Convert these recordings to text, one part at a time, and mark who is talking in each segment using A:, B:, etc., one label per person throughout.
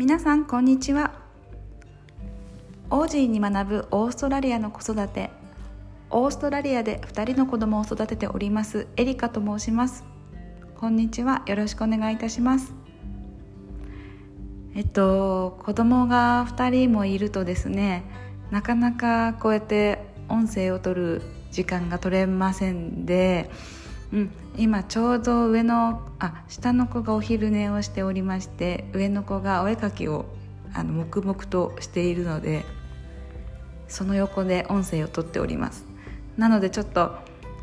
A: 皆さんこんにちは。オージーに学ぶオーストラリアの子育て。オーストラリアで2人の子供を育てておりますエリカと申します。こんにちは。よろしくお願いいたします。えっと子供が2人もいるとですねなかなかこうやって音声を取る時間が取れませんで、うん、今ちょうど上のあ下の子がお昼寝をしておりまして上の子がお絵かきをあの黙々としているのでその横で音声をとっております。なのでちょっと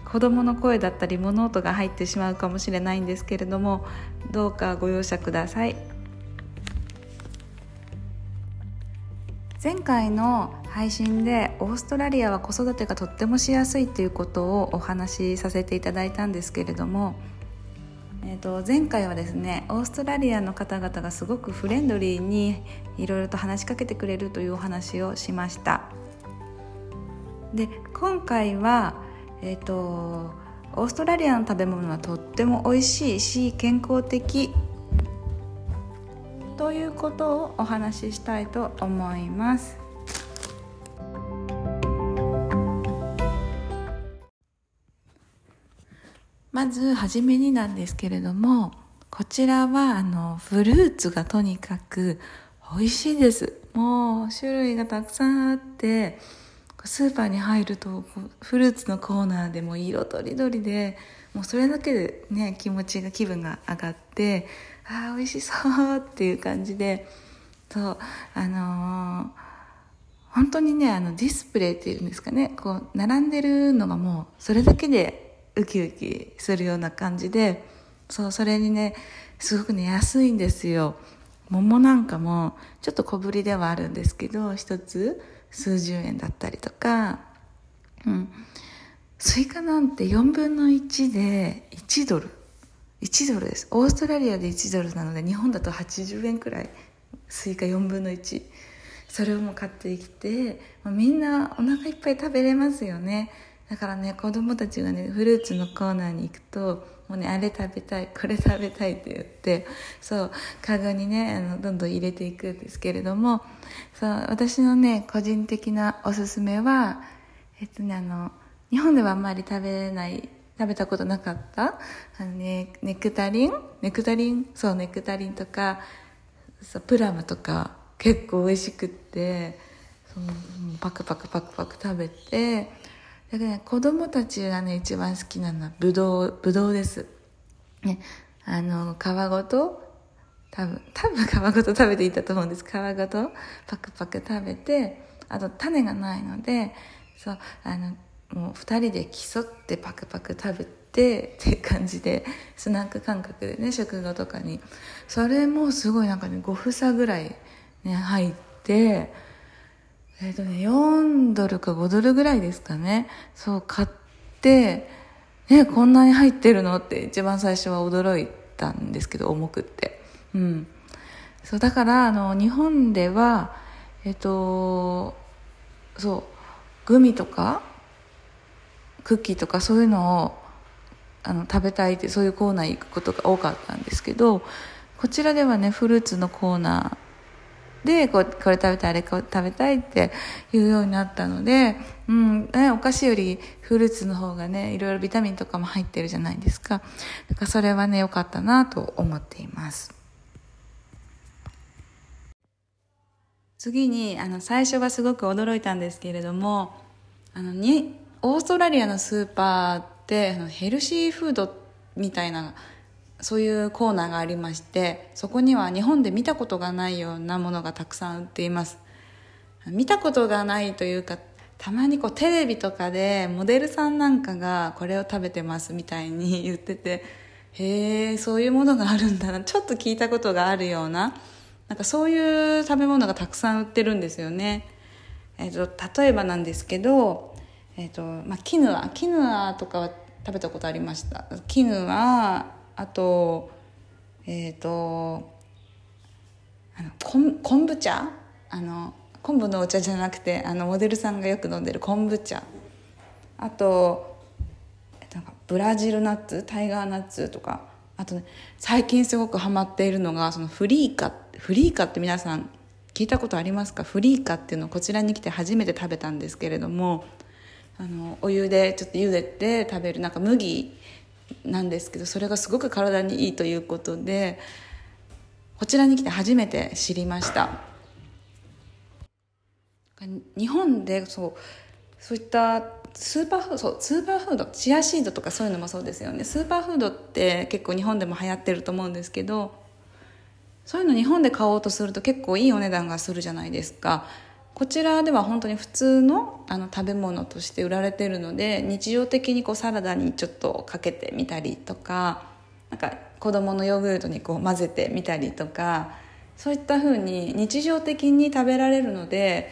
A: 子どもの声だったり物音が入ってしまうかもしれないんですけれどもどうかご容赦ください。前回の配信でオーストラリアは子育てがとってもしやすいということをお話しさせていただいたんですけれども、えー、と前回はですねオーストラリアの方々がすごくフレンドリーにいろいろと話しかけてくれるというお話をしました。で今回は、えーと、オーストラリアの食べ物はとっても美味しいし健康的ということをお話ししたいと思います。まず初めになんですけれどもこちらはあのフルーツがとにかく美味しいですもう種類がたくさんあってスーパーに入るとフルーツのコーナーでも色とりどりでもうそれだけでね気持ちが気分が上がってああ美味しそうっていう感じでそうあのー、本当にねあのディスプレイっていうんですかねこう並んでるのがもうそれだけでウキウキするような感じでそうそれにねすごくね安いんですよ。桃なんかもちょっと小ぶりではあるんですけど一つ数十円だったりとかうん。スイカなんて4分の1で1ドル。1ドルです。オーストラリアで1ドルなので日本だと80円くらい。スイカ4分の1それをも買ってきて、まあ、みんなお腹いっぱい食べれますよね。だからね子供たちがねフルーツのコーナーに行くともうねあれ食べたいこれ食べたいって言ってそうカゴにねあのどんどん入れていくんですけれどもそう私のね個人的なおすすめはえっとねあの日本ではあんまり食べれない食べたことなかった？あの、ね、ネクタリン？ネクタリン？そうネクタリンとかそうプラムとか結構美味しくってそうパクパクパクパク食べてだから、ね、子供たちがね、一番好きなのはぶどう、ぶどうです。ね、あの、皮ごと、多分、多分皮ごと食べていたと思うんです。皮ごとパクパク食べて、あと種がないので、そう、あの、もう二人で競ってパクパク食べてって感じで、スナック感覚でね、食後とかに。それもすごいなんかね、5房ぐらいね、入って、えっ、ー、とね、4ドルか5ドルぐらいですかね。そう、買って、え、こんなに入ってるのって一番最初は驚いたんですけど、重くって。うん。そう、だから、あの、日本では、えっ、ー、と、そう、グミとか、クッキーとかそういうのを、あの、食べたいって、そういうコーナー行くことが多かったんですけど、こちらではね、フルーツのコーナー、でここれ食べたいあれ食べたいっていうようになったので、うんね、お菓子よりフルーツの方がねいろいろビタミンとかも入ってるじゃないですか。だからそれはね良かったなと思っています。次にあの最初はすごく驚いたんですけれどもあのにオーストラリアのスーパーってヘルシーフードみたいなそういうコーナーがありましてそこには日本で見たことがないようなものがたくさん売っています。見たことがないというかたまにこうテレビとかでモデルさんなんかがこれを食べてますみたいに言っててへえそういうものがあるんだなちょっと聞いたことがあるようななんかそういう食べ物がたくさん売ってるんですよね、えーと、例えばなんですけど、えーとまあ、キヌア。キヌアとかは食べたことありました。キヌアあとえっ、ー、とあの昆昆布茶？あの昆布のお茶じゃなくてあのモデルさんがよく飲んでる昆布茶。あとなんかブラジルナッツ？タイガーナッツとか。あとね最近すごくハマっているのがそのフリーカフリーカって皆さん聞いたことありますか？フリーカっていうのをこちらに来て初めて食べたんですけれども。あのお湯でちょっと茹でて食べるなんか麦なんですけどそれがすごく体にいいということでこちらに来て初めて知りました。日本でそうそういったスーパーフードそうスーパーフードチアシードとかそういうのもそうですよね。スーパーフードって結構日本でも流行ってると思うんですけどそういうの日本で買おうとすると結構いいお値段がするじゃないですか。こちらでは本当に普通のあの食べ物として売られてるので日常的にこうサラダにちょっとかけてみたりとかなんか子供のヨーグルトにこう混ぜてみたりとかそういった風に日常的に食べられるので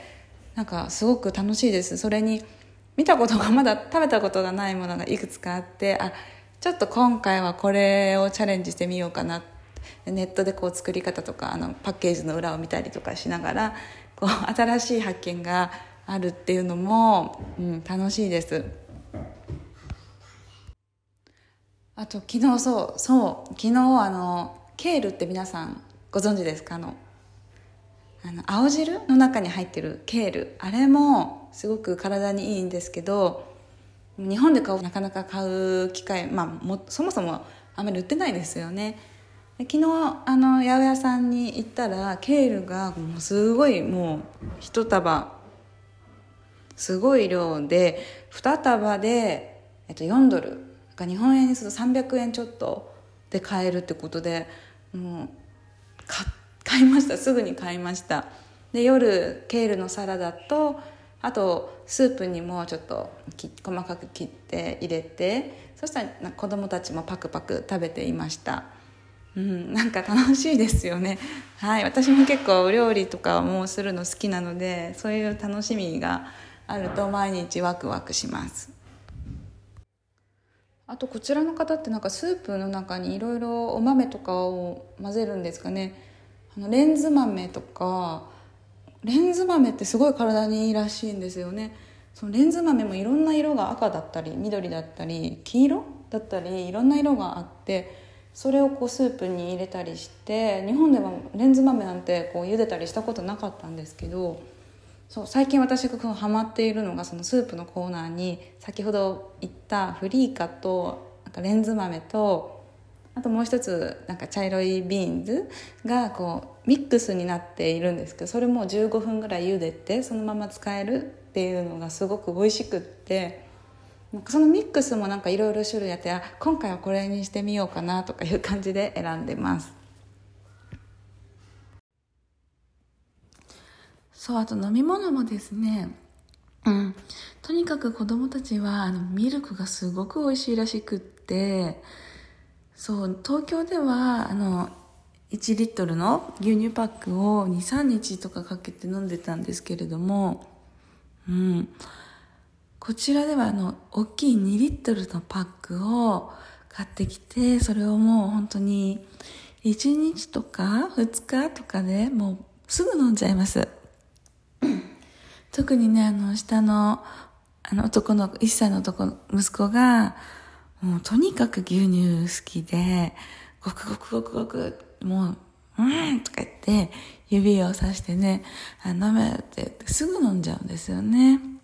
A: なんかすごく楽しいです。それに見たことがまだ食べたことがないものがいくつかあってあちょっと今回はこれをチャレンジしてみようかな。ネットでこう作り方とかあのパッケージの裏を見たりとかしながらこう新しい発見があるっていうのも、うん、楽しいです。あと昨日そうそう昨日あのケールって皆さんご存知ですか？あのあの青汁の中に入ってるケール。あれもすごく体にいいんですけど日本で買うなかなか買う機会、まあ、もそもそもあんまり売ってないですよね。昨日あの八百屋さんに行ったらケールがもうすごいもう一束。すごい量で2束で、えっと、4ドル。が日本円にすると300円ちょっとで買えるってことでもう買いました。すぐに買いました。で夜ケールのサラダとあとスープにもちょっと細かく切って入れてそしたら子供たちもパクパク食べていました。うん、なんか楽しいですよね。はい、私も結構お料理とかもするの好きなので、そういう楽しみがあると毎日ワクワクします。あとこちらの方ってなんかスープの中にいろいろお豆とかを混ぜるんですかね。あのレンズ豆とかレンズ豆ってすごい体にいいらしいんですよね。そのレンズ豆もいろんな色が赤だったり緑だったり黄色だったりいろんな色があって。それをこうスープに入れたりして日本ではレンズ豆なんてこう茹でたりしたことなかったんですけどそう最近私がハマっているのがそのスープのコーナーに先ほど言ったフリーカとなんかレンズ豆とあともう一つなんか茶色いビーンズがこうミックスになっているんですけどそれも15分ぐらい茹でてそのまま使えるっていうのがすごく美味しくってなんかそのミックスもなんかいろいろ種類あってあ今回はこれにしてみようかなとかいう感じで選んでます。そうあと飲み物もですね。うん。とにかく子供たちはあのミルクがすごく美味しいらしくってそう東京ではあの1リットルの牛乳パックを23日とかかけて飲んでたんですけれどもうん。こちらではあの、大きい2リットルのパックを買ってきて、それをもう本当に1日とか2日とかでもうすぐ飲んじゃいます。特にね、あの、下の、あの男の子、1歳の男の息子が、もうとにかく牛乳好きで、ごくごくごくごく、もう、うんとか言って、指をさしてね、あ飲めって言ってすぐ飲んじゃうんですよね。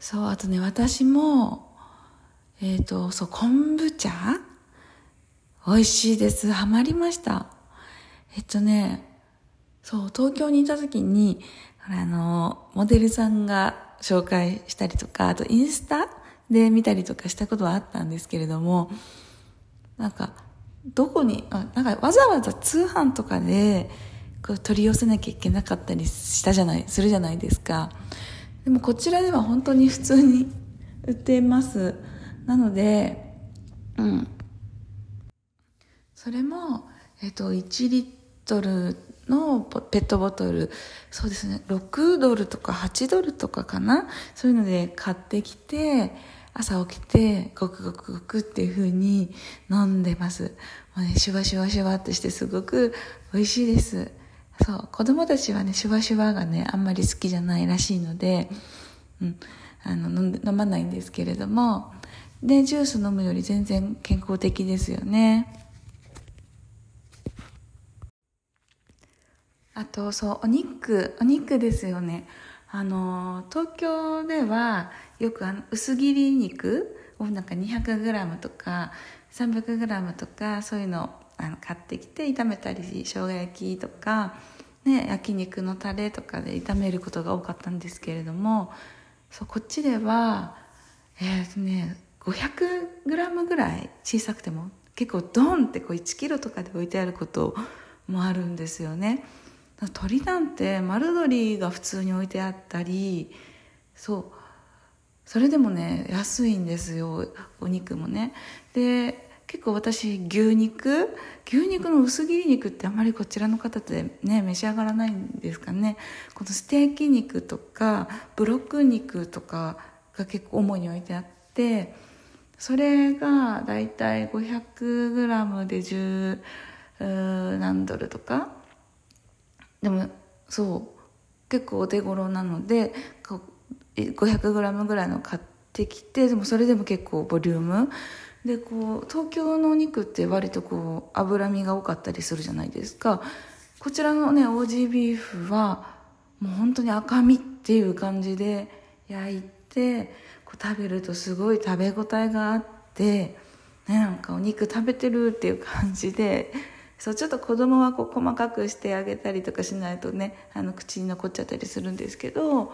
A: そう、あとね、私も、えっ、ー、と、そう、昆布茶？美味しいです。ハマりました。えっとね、そう、東京にいた時に、あの、モデルさんが紹介したりとか、あとインスタで見たりとかしたことはあったんですけれども、なんか、どこに、あなんかわざわざ通販とかで、こう取り寄せなきゃいけなかったりしたじゃない、するじゃないですか。でもこちらでは本当に普通に売っています。なのでうん。それも、えっと、1リットルのペットボトル。そうですね。6ドルとか8ドルとかかな。そういうので買ってきて朝起きてごくごくごくっていう風に飲んでます。もうねシュワシュワシュワってしてすごく美味しいです。そう、子供たちはね、シュワシュワがね、あんまり好きじゃないらしいので、うん、あの飲まないんですけれども、で、ジュース飲むより全然健康的ですよね。あとそうお肉お肉ですよねあの東京ではよくあの薄切り肉をなんか 200g とか 300g とかそういうのあの買ってきて炒めたり生姜焼きとか、ね、焼肉のタレとかで炒めることが多かったんですけれどもそうこっちではえー、とね 500g ぐらい小さくても結構ドンってこう1キロとかで置いてあることもあるんですよね。鳥なんて丸鶏が普通に置いてあったりそうそれでもね安いんですよお肉もね。で結構私牛肉牛肉の薄切り肉ってあまりこちらの方ってね召し上がらないんですかね。このステーキ肉とかブロック肉とかが結構主に置いてあってそれがだいたい 500g で10何ドルとか。でもそう結構お手頃なので 500g ぐらいの買ってきてでもそれでも結構ボリュームでこう東京のお肉って割とこう脂身が多かったりするじゃないですか。こちらのねオージービーフはもう本当に赤身っていう感じで焼いてこう食べるとすごい食べ応えがあって、ね、なんかお肉食べてるっていう感じでそうちょっと子供はこう細かくしてあげたりとかしないとねあの口に残っちゃったりするんですけど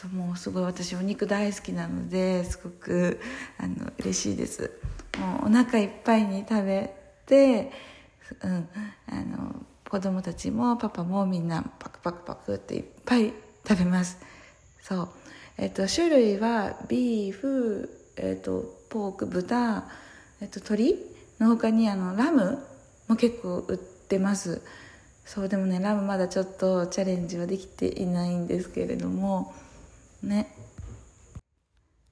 A: そうもうすごい私お肉大好きなのですごくあの嬉しいです。もうお腹いっぱいに食べて、うん、あの子供たちもパパもみんなパクパクパクっていっぱい食べます。そう。えっと、種類はビーフ、えっと、ポーク豚、えっと、鶏の他にあのラムも結構売ってます。そうでもねラムまだちょっとチャレンジはできていないんですけれどもね。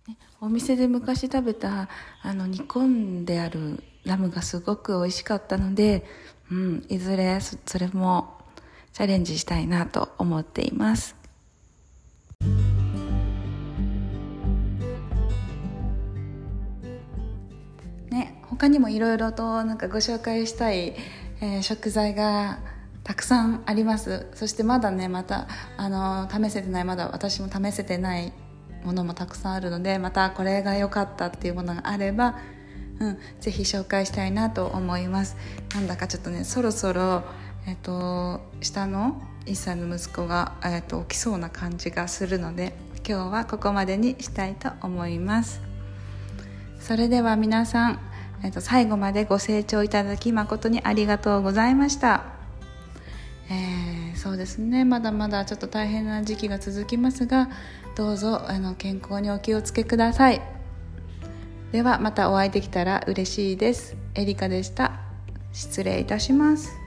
A: ね。お店で昔食べたあの煮込んであるラムがすごく美味しかったので、うん、いずれそれもチャレンジしたいなと思っています。ね他にもいろいろとなんかご紹介したい、えー、食材がたくさんあります。そしてまだねまたあの試せてないまだ私も試せてないものもたくさんあるのでまたこれが良かったっていうものがあれば、うん、ぜひ紹介したいなと思います。なんだかちょっとねそろそろ、えっと、下の1歳の息子が、えっと、起きそうな感じがするので今日はここまでにしたいと思います。それでは皆さんえっと、最後までご清聴いただき誠にありがとうございました。えー、そうですね。まだまだちょっと大変な時期が続きますがどうぞあの健康にお気をつけください。ではまたお会いできたら嬉しいです。エリカでした。失礼いたします。